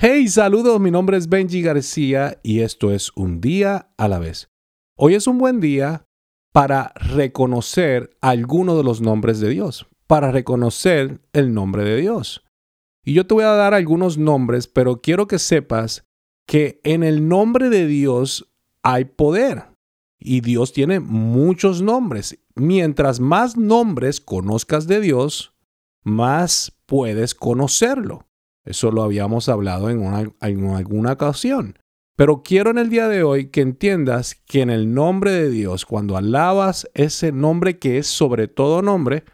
Hey, saludos, mi nombre es Benji García y esto es Un día a la vez. Hoy es un buen día para reconocer alguno de los nombres de Dios, para reconocer el nombre de Dios. Y yo te voy a dar algunos nombres, pero quiero que sepas que en el nombre de Dios hay poder. Y Dios tiene muchos nombres. Mientras más nombres conozcas de Dios, más puedes conocerlo. Eso lo habíamos hablado en, alguna ocasión. Pero quiero en el día de hoy que entiendas que en el nombre de Dios, cuando alabas ese nombre que es sobre todo nombre,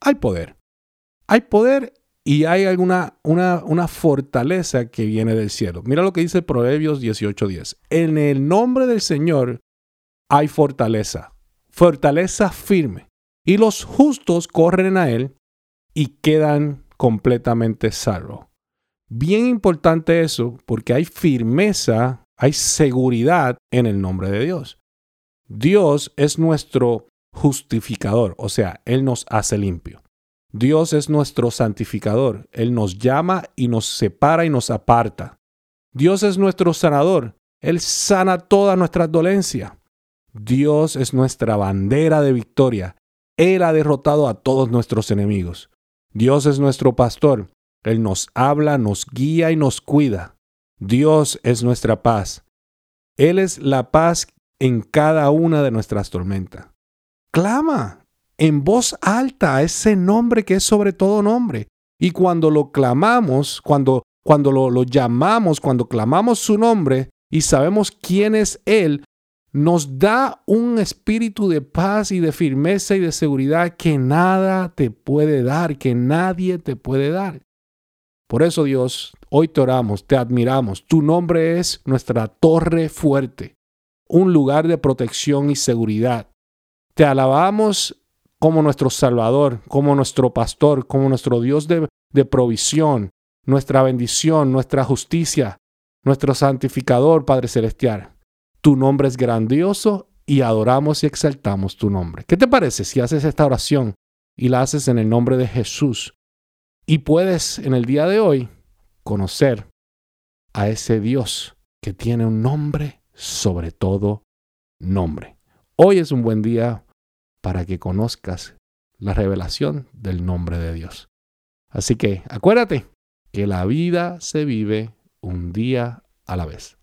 hay poder. Hay poder y hay alguna una, una fortaleza que viene del cielo. Mira lo que dice Proverbios 18:10. En el nombre del Señor hay fortaleza, fortaleza firme. Y los justos corren a él y quedan completamente salvo. Bien importante eso porque hay firmeza, hay seguridad en el nombre de Dios. Dios es nuestro justificador, o sea, Él nos hace limpio. Dios es nuestro santificador, Él nos llama y nos separa y nos aparta. Dios es nuestro sanador, Él sana toda nuestra dolencia. Dios es nuestra bandera de victoria, Él ha derrotado a todos nuestros enemigos. Dios es nuestro pastor. Él nos habla, nos guía y nos cuida. Dios es nuestra paz. Él es la paz en cada una de nuestras tormentas. Clama en voz alta ese nombre que es sobre todo nombre. Y cuando lo clamamos, cuando, cuando lo llamamos, cuando clamamos su nombre y sabemos quién es Él, nos da un espíritu de paz y de firmeza y de seguridad que nada te puede dar, que nadie te puede dar. Por eso Dios, hoy te oramos, te admiramos. Tu nombre es nuestra torre fuerte, un lugar de protección y seguridad. Te alabamos como nuestro Salvador, como nuestro pastor, como nuestro Dios de, de provisión, nuestra bendición, nuestra justicia, nuestro santificador, Padre Celestial. Tu nombre es grandioso y adoramos y exaltamos tu nombre. ¿Qué te parece si haces esta oración y la haces en el nombre de Jesús? Y puedes en el día de hoy conocer a ese Dios que tiene un nombre sobre todo nombre. Hoy es un buen día para que conozcas la revelación del nombre de Dios. Así que acuérdate que la vida se vive un día a la vez.